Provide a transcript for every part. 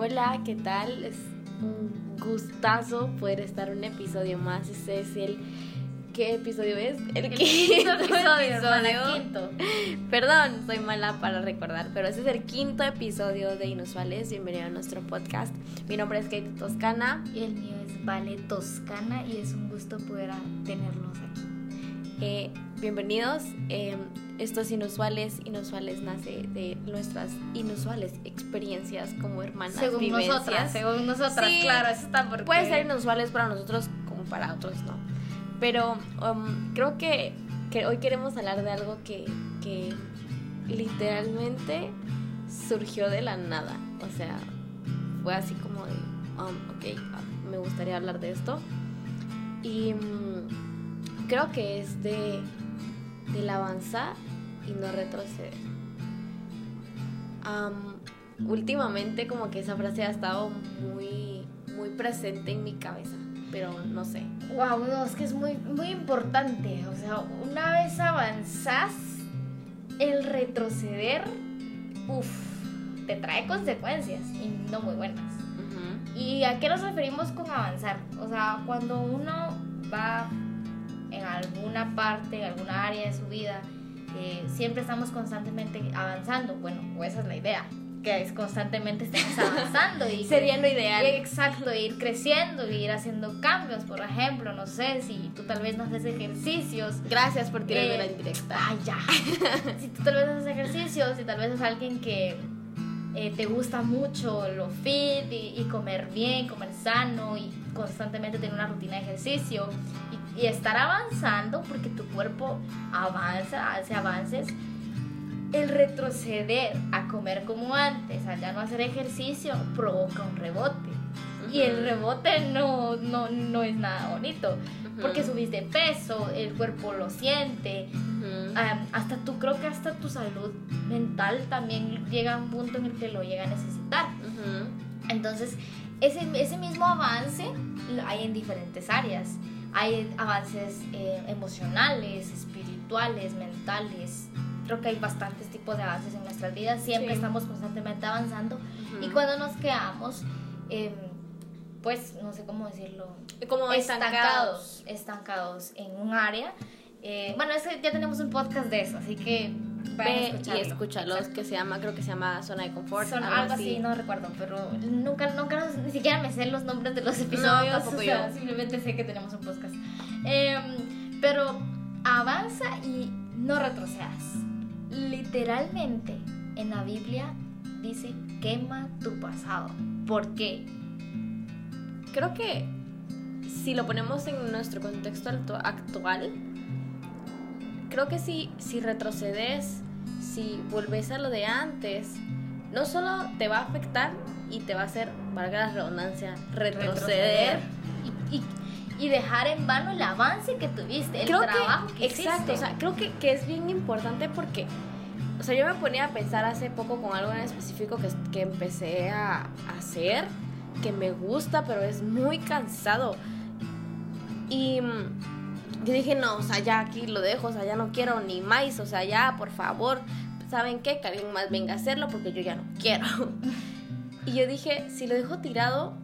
Hola, ¿qué tal? Es un gustazo poder estar un episodio más. Este es el. ¿Qué episodio es? El, quinto episodio. episodio. quinto. Perdón, soy mala para recordar, pero este es el quinto episodio de Inusuales. Bienvenido a nuestro podcast. Mi nombre es Kate Toscana. Y el mío es Vale Toscana y es un gusto poder tenerlos aquí. Eh, bienvenidos. Eh, estos inusuales, inusuales nace de nuestras inusuales experiencias como hermanas. Según vivencias. nosotras, según nosotras, Sí, claro, eso está porque... Puede ser inusuales para nosotros como para otros no. Pero um, creo que, que hoy queremos hablar de algo que, que literalmente surgió de la nada. O sea, fue así como de, um, ok, me gustaría hablar de esto. Y mm, creo que es de del avanzar y no retroceder. Am, últimamente como que esa frase ha estado muy, muy presente en mi cabeza, pero no sé. Wow, no, es que es muy, muy importante. O sea, una vez avanzás, el retroceder, uff, te trae consecuencias y no muy buenas. ¿Y a qué nos referimos con avanzar? O sea, cuando uno va en alguna parte, en alguna área de su vida, siempre estamos constantemente avanzando. Bueno, o esa es la idea, que es constantemente estemos avanzando. y Sería lo ideal. Exacto, ir creciendo, ir haciendo cambios. Por ejemplo, no sé, si tú tal vez no haces ejercicios, Gracias por tirarme Eh, la indirecta. Ay, ya. si tú tal vez haces ejercicio, si tal vez es alguien que eh, te gusta mucho lo fit y, y comer bien, comer sano y constantemente tener una rutina de ejercicio y, y estar avanzando porque tu cuerpo avanza, hace avances. El retroceder a comer como antes, al ya no hacer ejercicio, provoca un rebote. Y el rebote no, no, no es nada bonito. Ujú. Porque subiste peso, el cuerpo lo siente. Am, hasta tú creo que hasta tu salud mental también llega a un punto en el que lo llega a necesitar. Entonces, ese, ese mismo avance hay en diferentes áreas. Hay avances eh, emocionales, espirituales, mentales. Creo que hay bastantes tipos de avances en nuestras vidas. Siempre Sí. estamos constantemente avanzando. Ujú. Y cuando nos quedamos, em, pues no sé cómo decirlo, como estancados. estancados, estancados en un área. Eh, bueno, es que ya tenemos un podcast de eso, así que Ve y escúchalos, que se llama, creo que se llama Zona de Confort. Son algo así, no recuerdo, pero nunca, nunca, ni siquiera me sé los nombres de los episodios. tampoco o sea, yo. simplemente sé que tenemos un podcast. Em, pero avanza y no retrocedas. Literalmente en la Biblia dice quema tu pasado. ¿Por qué? Creo que si lo ponemos en nuestro contexto actu- actual, creo que si, si retrocedes, si volves a lo de antes, no solo te va a afectar y te va a hacer, valga la redundancia, retroceder. y, y- y dejar en vano el avance que tuviste, el creo trabajo que, exacto, hiciste. o sea, creo que, que es bien importante porque, o sea, yo me ponía a pensar hace poco con algo en específico que, que empecé a hacer, que me gusta, pero es muy cansado. Y mm, yo dije, no, o sea, ya aquí lo dejo, o sea, ya no quiero ni más, o sea, ya, por favor, ¿saben qué? Que alguien más venga a hacerlo porque yo ya no quiero. y yo dije, si lo dejo tirado,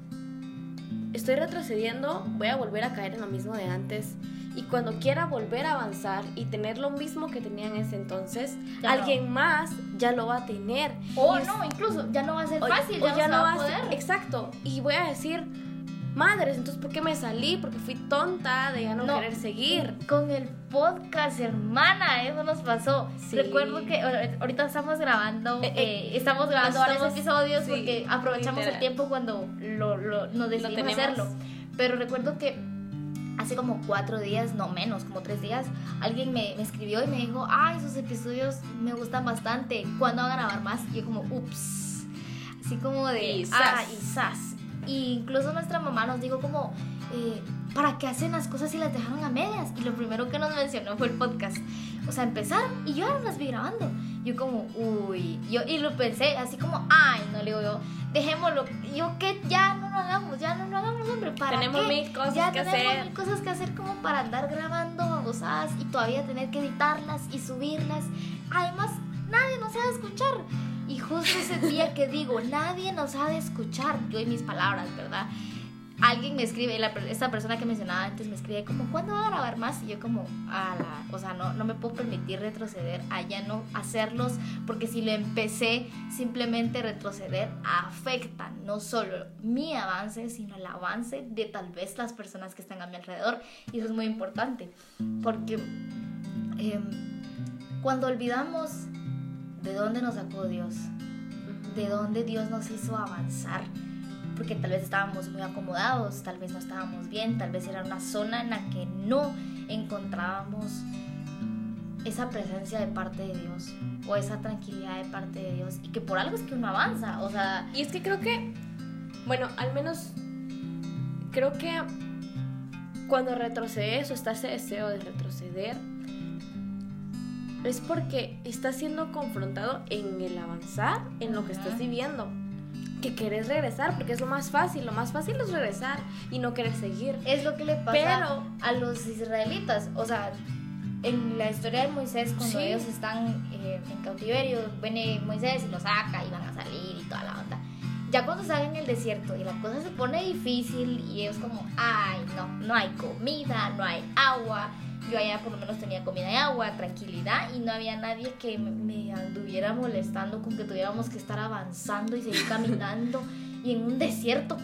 estoy retrocediendo, voy a volver a caer en lo mismo de antes. Y cuando quiera volver a avanzar y tener lo mismo que tenía en ese entonces, Ya alguien más ya lo va a tener. o es- no, incluso ya no va a ser o- fácil, o ya, no, va a ser- poder. Exacto. Y voy a decir, madres, entonces ¿por qué me salí? Porque fui tonta de ya no, No. querer seguir. Con el podcast, hermana, eso nos pasó. Sí. Recuerdo que ahor- ahorita estamos grabando, Eh, eh, eh, estamos grabando varios episodios sí, porque aprovechamos literal. el tiempo cuando lo, lo- nos decidimos hacerlo. Pero recuerdo que hace como cuatro días, no menos, como tres días, alguien me, me escribió y me dijo, ay, esos episodios me gustan bastante, ¿cuándo van a grabar más? Y yo como, ups, así como de, Y ah, y zas. Y incluso nuestra mamá nos dijo como, eh, ¿para qué hacen las cosas si las dejaron a medias? Y lo primero que nos mencionó fue el podcast. O sea, empezaron y yo ahora las vi grabando. Yo como, uy, yo, y lo pensé así como, ay, no le digo yo, dejémoslo. Yo que ya no lo hagamos, ya no lo hagamos, hombre, ¿para Tenemos qué? mil cosas ya que tenemos hacer. mil cosas que hacer como para andar grabando babosadas y todavía tener que editarlas y subirlas. Además, nadie nos va a escuchar. Y justo ese día que digo, nadie nos ha de escuchar, yo y mis palabras, ¿verdad? alguien me escribe, esta persona que mencionaba antes me escribe como, ¿cuándo va a grabar más? Y yo como, a o sea, no, no me puedo permitir retroceder, allá no hacerlos, porque si lo empecé, simplemente retroceder afecta no solo mi avance, sino el avance de tal vez las personas que están a mi alrededor. Y eso es muy importante, porque em, cuando olvidamos de dónde nos sacó Dios, de dónde Dios nos hizo avanzar, porque tal vez estábamos muy acomodados, tal vez no estábamos bien, tal vez era una zona en la que no encontrábamos esa presencia de parte de Dios o esa tranquilidad de parte de Dios y que por algo es que uno avanza, o sea... Y es que creo que, bueno, al menos creo que cuando retrocedes o está ese deseo de retroceder, es porque estás siendo confrontado en el avanzar, en lo que estás viviendo. Que querés regresar, porque es lo más fácil, lo más fácil es regresar y no querer seguir. Es lo que le pasa a los israelitas, o sea, en la historia de Moisés, cuando ellos están eh, en cautiverio, viene Moisés y los saca y van a salir y toda la onda. Ya cuando salen en el desierto y la cosa se pone difícil y ellos como, ay, no, no hay comida, no hay agua, yo allá por lo menos tenía comida y agua, tranquilidad y no había nadie que me anduviera molestando con que tuviéramos que estar avanzando y seguir caminando y en un desierto.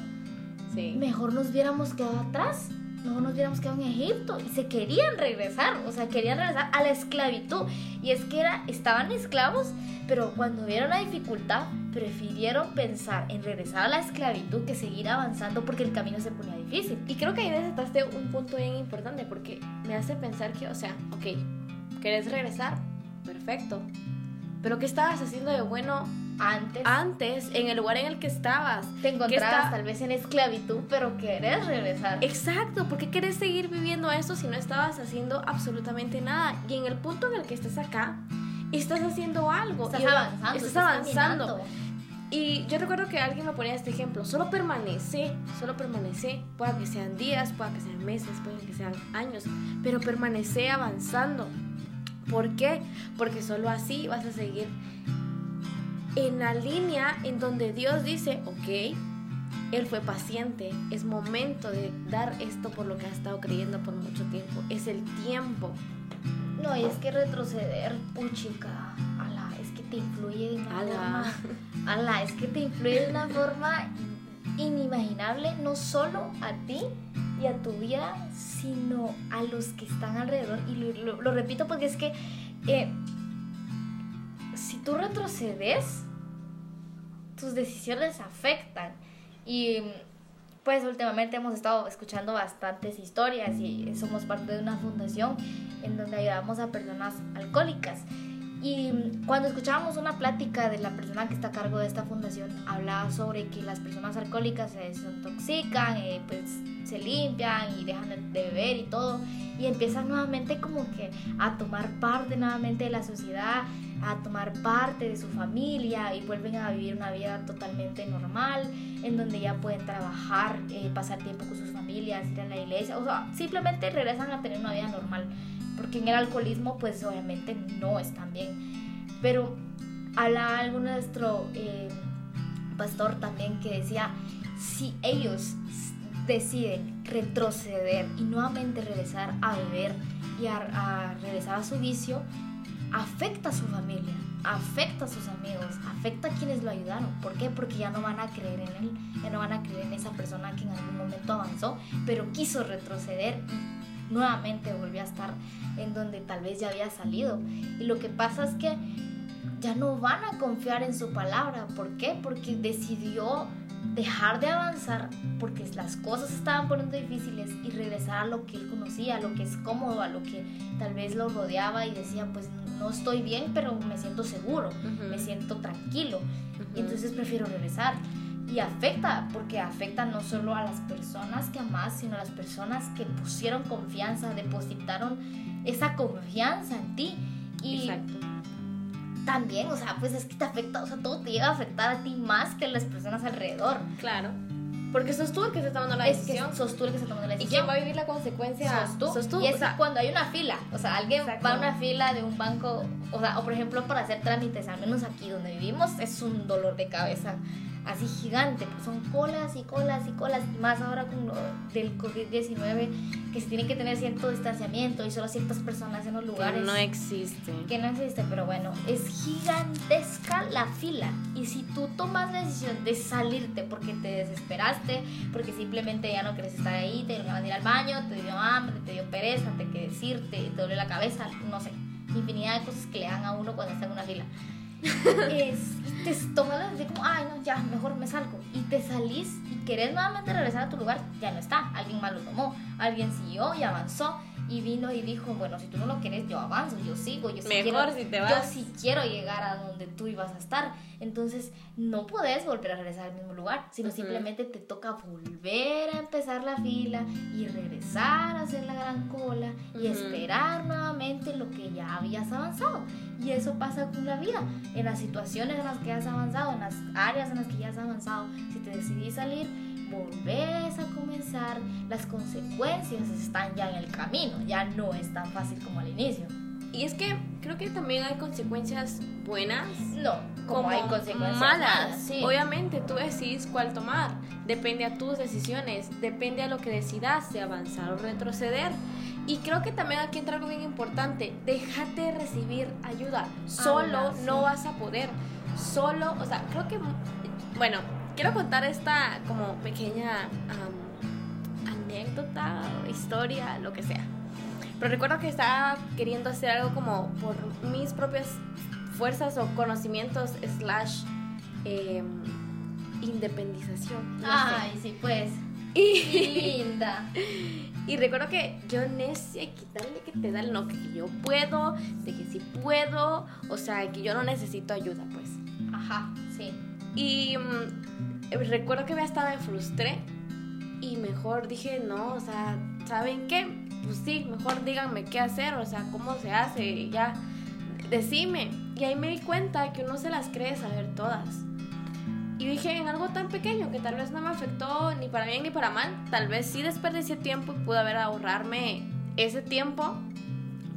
Sí. Mejor nos hubiéramos quedado atrás, mejor nos hubiéramos quedado en Egipto y se querían regresar, o sea, querían regresar a la esclavitud. Y es que era, estaban esclavos, pero cuando vieron la dificultad, prefirieron pensar en regresar a la esclavitud que seguir avanzando porque el camino se ponía difícil. Y creo que ahí desataste un punto bien importante porque me hace pensar que, o sea, ok, ¿querés regresar? Perfecto. Pero ¿qué estabas haciendo de bueno antes? Antes, en el lugar en el que estabas. Te encontrabas tal vez en esclavitud, pero querés regresar. Exacto, ¿por qué querés seguir viviendo eso si no estabas haciendo absolutamente nada? Y en el punto en el que estás acá, estás haciendo algo. Estás avanzando. Estás, avanzando. Y yo recuerdo que alguien me ponía este ejemplo, solo permanece, solo permanece, pueda que sean días, pueda que sean meses, pueda que sean años, pero permanece avanzando. ¿Por qué? Porque solo así vas a seguir en la línea en donde Dios dice, ok, Él fue paciente, es momento de dar esto por lo que ha estado creyendo por mucho tiempo, es el tiempo. No, y es que retroceder, puchica, ala, es que te influye de una forma, ala, es que te influye de una forma inimaginable, no solo a ti y a tu vida, sino a los que están alrededor. Y lo, repito porque es que eh, si tú retrocedes, tus decisiones afectan. Y pues últimamente hemos estado escuchando bastantes historias y somos parte de una fundación en donde ayudamos a personas alcohólicas. Y cuando escuchábamos una plática de la persona que está a cargo de esta fundación, hablaba sobre que las personas alcohólicas se desintoxican, eh, pues se limpian y dejan de beber y todo, y empiezan nuevamente como que a tomar parte nuevamente de la sociedad, a tomar parte de su familia y vuelven a vivir una vida totalmente normal, en donde ya pueden trabajar, eh, pasar tiempo con sus familias, ir a la iglesia, o sea, simplemente regresan a tener una vida normal porque en el alcoholismo pues obviamente no están bien. Pero habla algo nuestro eh, pastor también que decía, si ellos deciden retroceder y nuevamente regresar a beber y a, regresar a su vicio, afecta a su familia, afecta a sus amigos, afecta a quienes lo ayudaron. ¿Por qué? Porque ya no van a creer en él, ya no van a creer en esa persona que en algún momento avanzó, pero quiso retroceder nuevamente volvió a estar en donde tal vez ya había salido. Y lo que pasa es que ya no van a confiar en su palabra. ¿Por qué? Porque decidió dejar de avanzar porque las cosas estaban poniendo difíciles y regresar a lo que él conocía, a lo que es cómodo, a lo que tal vez lo rodeaba y decía, pues no estoy bien, pero me siento seguro, me siento tranquilo. Y entonces prefiero regresar y afecta, porque afecta no solo a las personas que amas, sino a las personas que pusieron confianza, depositaron esa confianza en ti. Y Exacto. también, o sea, pues es que te afecta, o sea, todo te llega a afectar a ti más que a las personas alrededor. Claro. Porque sos tú el que está tomando la es decisión. que sos tú el que está tomando la ¿Y decisión. quién va a vivir la consecuencia? sos tú. Y es o sea, cuando hay una fila. O sea, alguien Exacto. va a una fila de un banco. O sea, o por ejemplo, para hacer trámites, al menos aquí donde vivimos, es un dolor de cabeza así gigante. Pues son colas y colas y colas. Y más ahora con lo del COVID-19, que se tiene que tener cierto distanciamiento y solo ciertas personas en los que lugares. no existe. que no existe, pero bueno, es gigantesca la fila. Y si tú tomas la decisión de salirte porque te desesperaste, porque simplemente ya no quieres estar ahí, te dio ganas de ir al baño, te dio hambre, te dio pereza, te que decirte, te duele la cabeza, no sé, infinidad de cosas que le dan a uno cuando está en una fila. es, te tomas la decisión como, ay, no, ya, mejor me salgo. Y te salís y querés nuevamente regresar a tu lugar, ya no está. Alguien más lo tomó, alguien siguió y avanzó y vino y dijo, bueno, si tú no lo quieres, yo avanzo, yo sigo, yo sí Mejor quiero, si te yo vas. sí quiero llegar a donde tú ibas a estar. Entonces, no puedes volver a regresar al mismo lugar, sino Ujú. simplemente te toca volver a empezar la fila y regresar a hacer la gran cola y Ujú. esperar nuevamente lo que ya habías avanzado. Y eso pasa con la vida, en las situaciones en las que has avanzado, en las áreas en las que ya has avanzado. Si te decidís salir, volvés a comenzar, las consecuencias están ya en el camino, ya no es tan fácil como al inicio. Y es que creo que también hay consecuencias buenas No, como, hay consecuencias malas. sí. Obviamente tú decides cuál tomar. Depende a tus decisiones, depende a lo que decidas de avanzar o retroceder. Y creo que también aquí entra algo bien importante. Déjate de recibir ayuda. Solo Ah, sí. no vas a poder. Solo, o sea, creo que, bueno, quiero contar esta como pequeña anécdota, historia, lo que sea. Pero recuerdo que estaba queriendo hacer algo como por mis propias fuerzas o conocimientos slash em, independización. no sé. Ay, sí, pues. Y, Linda. y recuerdo que yo necia quitarle que te da el no, que yo puedo, de que sí puedo, o sea, que yo no necesito ayuda, pues. Ajá, sí. Y mm, recuerdo que hasta me frustré y mejor dije, no, o sea, ¿saben qué? Pues sí, mejor díganme qué hacer, o sea, cómo se hace, ya, decime. Y ahí me di cuenta que uno se las cree saber todas. Y dije, en algo tan pequeño que tal vez no me afectó ni para bien ni para mal, tal vez sí desperdicié tiempo y pude haber ahorrarme ese tiempo,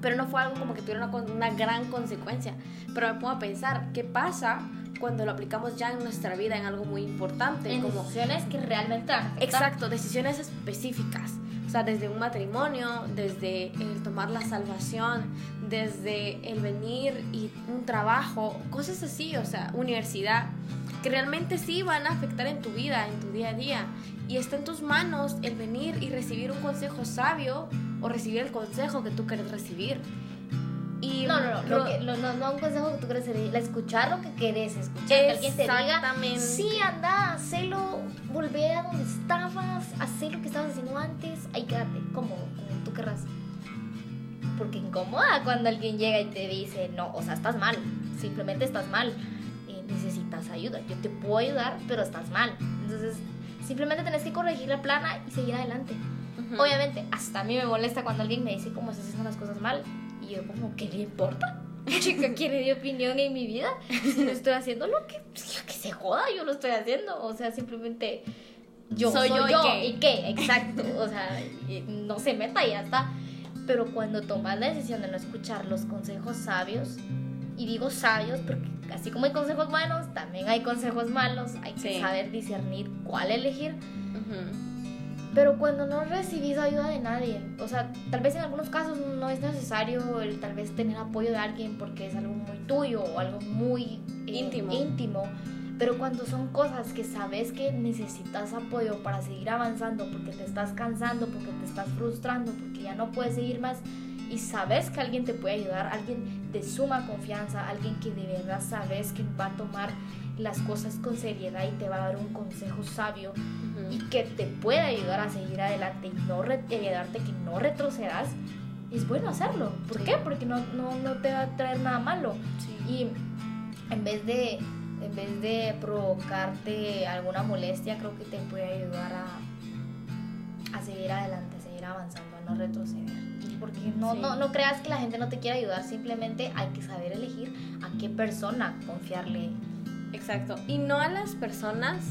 pero no fue algo como que tuviera una, una gran consecuencia. Pero me pongo a pensar, ¿qué pasa cuando lo aplicamos ya en nuestra vida en algo muy importante? En como, decisiones que realmente. Exacto, decisiones específicas. O sea, desde un matrimonio, desde el tomar la salvación, desde el venir y un trabajo, cosas así, o sea, universidad, que realmente sí van a afectar en tu vida, en tu día a día. Y está en tus manos el venir y recibir un consejo sabio o recibir el consejo que tú quieres recibir. Y No, no, no, lo Ro- que- lo- no, no un consejo que tú quieres recibir, escuchar lo que querés, escuchar que alguien te diga, Exactamente. sí, anda, hacelo, volver a donde estabas, hacer lo que estabas haciendo antes, ahí quédate, como, como tú querrás. Porque incomoda cuando alguien llega y te dice, no, o sea, estás mal, simplemente estás mal, eh, necesitas ayuda, yo te puedo ayudar, pero estás mal. Entonces, simplemente tenés que corregir la plana y seguir adelante. Ujú. Obviamente, hasta a mí me molesta cuando alguien me dice cómo estás haciendo las cosas mal. Y yo como, ¿qué le importa? Chica, ¿quién le dio opinión en mi vida? Si no estoy haciendo lo que, que se joda, yo lo estoy haciendo. O sea, simplemente yo Soy soy, yo, ¿y yo. qué? ¿Y qué? Exacto. O sea, y no se meta y ya está. Pero cuando tomas la decisión de no escuchar los consejos sabios, y digo sabios porque así como hay consejos buenos, también hay consejos malos. Hay que Sí. saber discernir cuál elegir. Ujú. Pero cuando no recibís ayuda de nadie, o sea, tal vez en algunos casos no es necesario el tal vez tener apoyo de alguien porque es algo muy tuyo o algo muy eh, Íntimo. íntimo. Pero cuando son cosas que sabes que necesitas apoyo para seguir avanzando, porque te estás cansando, porque te estás frustrando, porque ya no puedes seguir más, y sabes que alguien te puede ayudar, alguien de suma confianza, alguien que de verdad sabes que va a tomar las cosas con seriedad y te va a dar un consejo sabio, y que te puede ayudar a seguir adelante y no y ayudarte que no retrocedas, es bueno hacerlo. ¿Por Sí. qué? Porque no, no, no te va a traer nada malo. Sí. Y en vez de, en vez de provocarte alguna molestia, creo que te puede ayudar a, a seguir adelante, a seguir avanzando, no retroceder. Porque no, Sí. no, no creas que la gente no te quiere ayudar, simplemente hay que saber elegir a qué persona confiarle. Exacto. Y no a las personas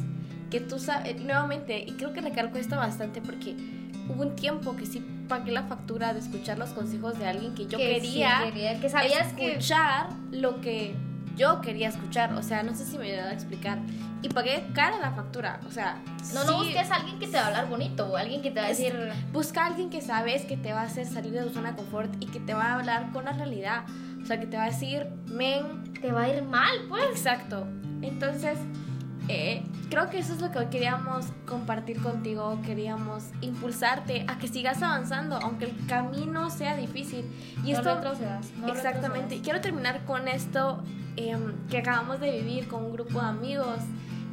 que tú sabes, nuevamente, y creo que recalco esto bastante porque hubo un tiempo que sí pagué la factura de escuchar los consejos de alguien que yo Que sí quería, quería, que sabías que escuchar lo que yo quería escuchar. O sea, no sé si me voy a explicar. Y pagué cara la factura. O sea, no, no sí, busques a alguien que te va a hablar bonito o alguien que te va a decir Busca a alguien que sabes que te va a hacer salir de tu zona de confort y que te va a hablar con la realidad. O sea, que te va a decir, men, te va a ir mal, pues. Exacto. Entonces, eh, creo que eso es lo que hoy queríamos compartir contigo. Queríamos impulsarte a que sigas avanzando, aunque el camino sea difícil. Y no esto, retrocedas, no exactamente. retrocedas. Quiero terminar con esto em, que acabamos de vivir con un grupo de amigos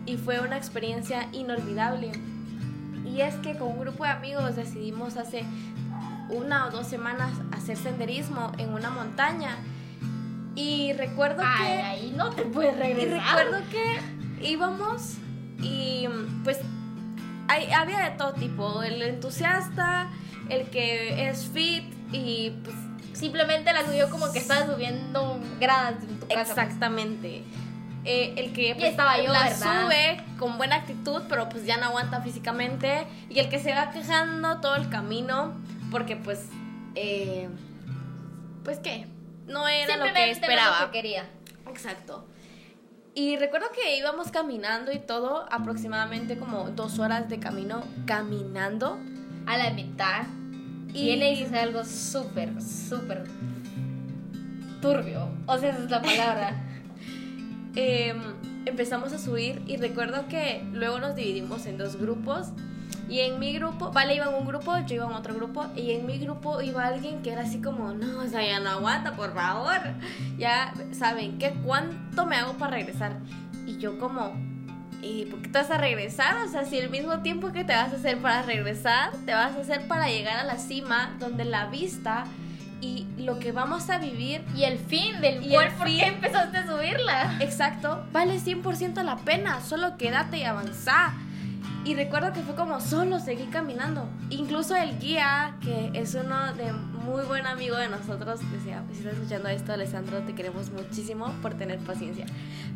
y fue una experiencia inolvidable. Y es que con un grupo de amigos decidimos hace una o dos semanas hacer senderismo en una montaña. Y recuerdo Ay, que... ahí no te puedes Y regresar. recuerdo que íbamos y pues hay- había de todo tipo, el entusiasta, el que es fit y pues Simplemente la subió como que estaba subiendo gradas en tu casa. pues. Eh, el que pues, estaba yo, la ¿verdad? sube con buena actitud, pero pues ya no aguanta físicamente. Y el que se va quejando todo el camino, porque pues, eh, pues qué, no era lo que esperaba. Lo que quería. Exacto. Y recuerdo que íbamos caminando y todo, aproximadamente como dos horas de camino caminando. A la mitad. Y- Viene y sucede algo súper, súper turbio. O sea, esa es la palabra. Em, empezamos a subir y recuerdo que luego nos dividimos en dos grupos. Y en mi grupo, Vale iba en un grupo, yo iba en otro grupo. Y en mi grupo iba alguien que era así como, no, o sea, ya no aguanta, por favor. Ya saben, ¿qué? ¿Cuánto me hago para regresar? Y yo como, ¿y por qué te vas a regresar? O sea, si el mismo tiempo que te vas a hacer para regresar, te vas a hacer para llegar a la cima, donde la vista y lo que vamos a vivir y el fin del Y cual, el ¿por fin. qué empezaste a subirla? Exacto, vale 100% la pena, solo quédate y avanzá. Y recuerdo que fue como solo seguí caminando. Incluso el guía, que es uno de muy buen amigo de nosotros, decía, si estás escuchando esto, Alessandro, te queremos muchísimo por tener paciencia.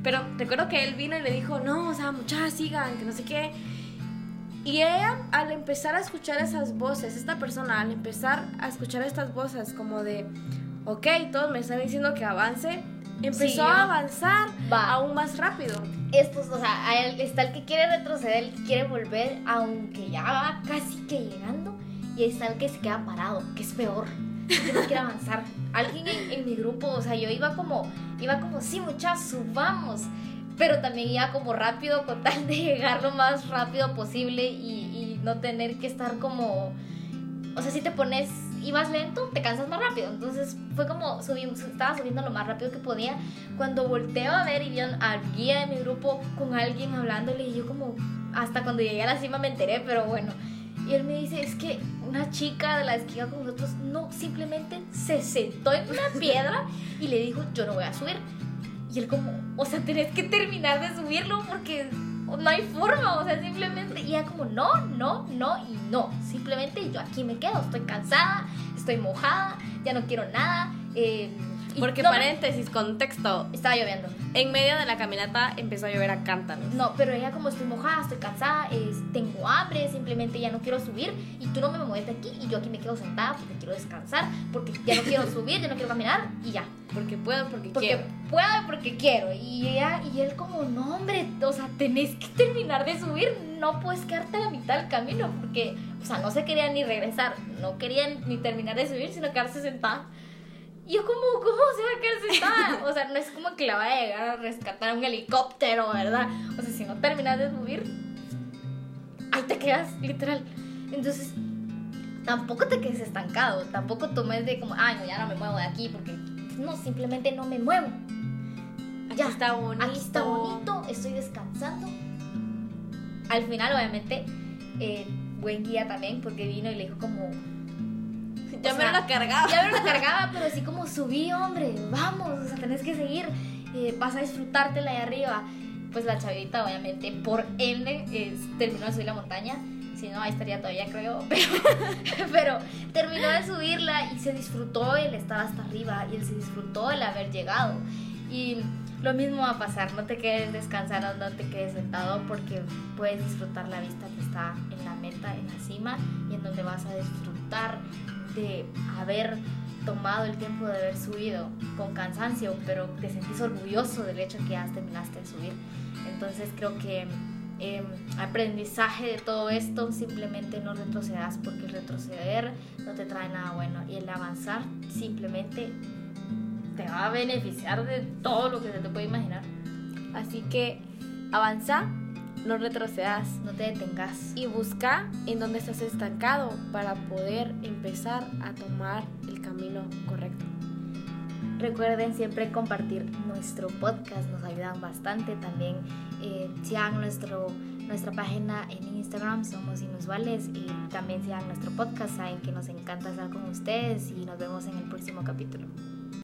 Pero recuerdo que él vino y le dijo, no, o sea, muchachas, sigan, que no sé qué. Y ella, al empezar a escuchar esas voces, esta persona, al empezar a escuchar estas voces como de, ok, todos me están diciendo que avance, empezó Siguió. a avanzar Va. aún más rápido. Estos, o sea, está el que quiere retroceder, el que quiere volver, aunque ya va casi que llegando. Y está el que se queda parado, que es peor. Que no quiere avanzar. Alguien en, en mi grupo, o sea, yo iba como, iba como, sí, muchachos, subamos. Pero también iba como rápido con tal de llegar lo más rápido posible y, y no tener que estar como. O sea, si te pones, ibas lento, te cansas más rápido. Entonces fue como, subí, estaba subiendo lo más rápido que podía. Cuando volteo a ver y vi al guía de mi grupo con alguien hablándole, y yo como, hasta cuando llegué a la cima me enteré, pero bueno. Y él me dice, es que una chica de las que iba con nosotros, no, simplemente se sentó en una piedra y le dijo, yo no voy a subir. Y él como, o sea, tenés que terminar de subirlo porque no hay forma, o sea, simplemente, y ella como, no, no, no y no, simplemente yo aquí me quedo, estoy cansada, estoy mojada, ya no quiero nada. eh, Porque no paréntesis, contexto, Estaba lloviendo. en medio de la caminata empezó a llover a cántanos. No, pero ella como estoy mojada, estoy cansada, es- tengo hambre, simplemente ya no quiero subir y tú no me mueves de aquí y yo aquí me quedo sentada porque quiero descansar, porque ya no quiero subir, ya no quiero caminar y ya. Porque puedo, porque, Porque quiero. puedo porque quiero. Y ella y él como, no hombre, o sea, tenés que terminar de subir, no puedes quedarte a la mitad del camino porque, o sea, no se querían ni regresar, no querían ni terminar de subir, sino quedarse sentada. Y yo como, ¿cómo se va a quedar sentada? O sea, no es como que la va a llegar a rescatar un helicóptero, ¿verdad? O sea, si no terminas de subir, ahí te quedas, literal. Entonces, tampoco te quedes estancado, tampoco tomes de como, ay, no, ya no me muevo de aquí porque, no, simplemente no me muevo. Aquí Ya, está bonito. Aquí está bonito, estoy descansando. Al final, obviamente, eh, buen guía también, porque vino y le dijo como, Ya me la cargaba. ya me lo cargaba, pero así como subí, hombre, vamos, o sea, tenés que seguir, eh, vas a disfrutártela ahí arriba. Pues la chavita, obviamente, por ende, eh, terminó de subir la montaña. Si no, ahí estaría todavía, creo. Pero, pero terminó de subirla y se disfrutó el estar hasta arriba y él se disfrutó el haber llegado. Y lo mismo va a pasar. No te quedes descansando, no te quedes sentado porque puedes disfrutar la vista que está en la meta, en la cima y en donde vas a disfrutar de haber tomado el tiempo de haber subido con cansancio, pero te sentís orgulloso del hecho que ya terminaste de subir. Entonces creo que eh, aprendizaje de todo esto, simplemente no retrocedas porque retroceder no te trae nada bueno y el avanzar simplemente te va a beneficiar de todo lo que se te puede imaginar. Así que avanza, no retrocedas. No te detengas. Y busca en dónde estás estancado para poder empezar a tomar el camino correcto. Recuerden siempre compartir nuestro podcast, nos ayudan bastante. También eh, sigan nuestro, nuestra página en Instagram, somos inusuales. Y también sigan nuestro podcast, saben que nos encanta estar con ustedes y nos vemos en el próximo capítulo.